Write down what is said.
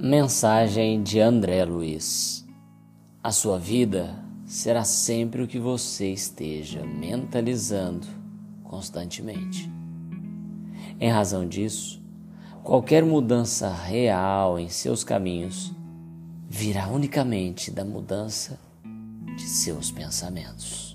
Mensagem de André Luiz: A sua vida será sempre o que você esteja mentalizando constantemente. Em razão disso, qualquer mudança real em seus caminhos virá unicamente da mudança de seus pensamentos.